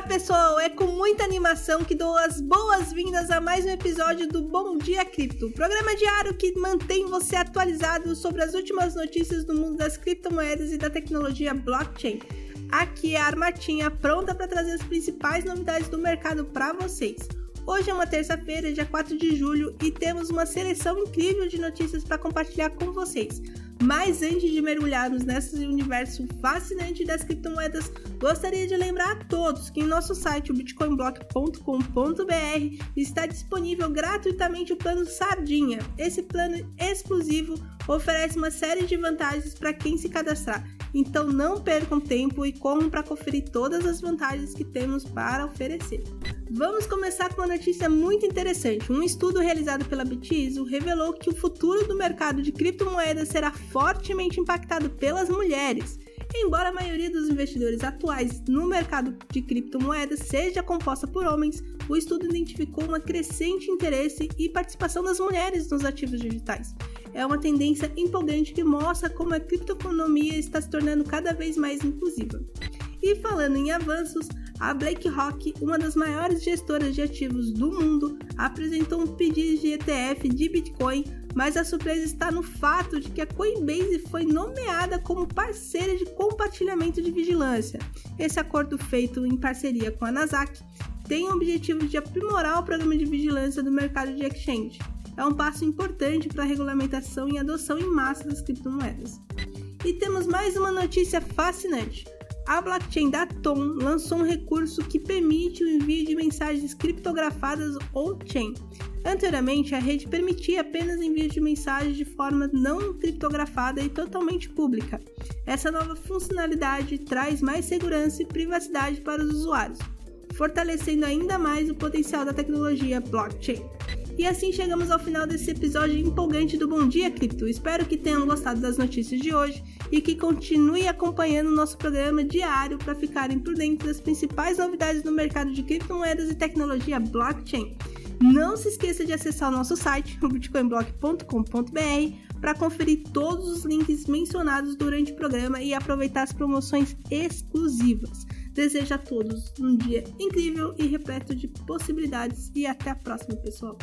Olá, pessoal! É com muita animação que dou as boas-vindas a mais um episódio do Bom Dia Cripto, programa diário que mantém você atualizado sobre as últimas notícias do mundo das criptomoedas e da tecnologia blockchain. Aqui é a Armatinha pronta para trazer as principais novidades do mercado para vocês. Hoje é uma terça-feira, dia 4 de julho, e temos uma seleção incrível de notícias para compartilhar com vocês. Mas antes de mergulharmos nesse universo fascinante das criptomoedas, gostaria de lembrar a todos que em nosso site, o bitcoinblock.com.br, está disponível gratuitamente o plano Sardinha. Esse plano exclusivo oferece uma série de vantagens para quem se cadastrar. Então não percam tempo e corram para conferir todas as vantagens que temos para oferecer. Vamos começar com uma notícia muito interessante. Um estudo realizado pela Bitizo revelou que o futuro do mercado de criptomoedas será fortemente impactado pelas mulheres. Embora a maioria dos investidores atuais no mercado de criptomoedas seja composta por homens, o estudo identificou um crescente interesse e participação das mulheres nos ativos digitais. É uma tendência empolgante que mostra como a criptoeconomia está se tornando cada vez mais inclusiva. E falando em avanços, a BlackRock, uma das maiores gestoras de ativos do mundo, apresentou um pedido de ETF de Bitcoin, mas a surpresa está no fato de que a Coinbase foi nomeada como parceira de compartilhamento de vigilância. Esse acordo feito em parceria com a Nasdaq tem o objetivo de aprimorar o programa de vigilância do mercado de exchange. É um passo importante para a regulamentação e adoção em massa das criptomoedas. E temos mais uma notícia fascinante a blockchain da Tom lançou um recurso que permite o envio de mensagens criptografadas on-chain. Anteriormente, a rede permitia apenas envio de mensagens de forma não criptografada e totalmente pública. Essa nova funcionalidade traz mais segurança e privacidade para os usuários, fortalecendo ainda mais o potencial da tecnologia blockchain. E assim chegamos ao final desse episódio empolgante do Bom Dia Cripto. Espero que tenham gostado das notícias de hoje e que continue acompanhando o nosso programa diário para ficarem por dentro das principais novidades no mercado de criptomoedas e tecnologia blockchain. Não se esqueça de acessar o nosso site, bitcoinblock.com.br, para conferir todos os links mencionados durante o programa e aproveitar as promoções exclusivas. Desejo a todos um dia incrível e repleto de possibilidades e até a próxima, pessoal!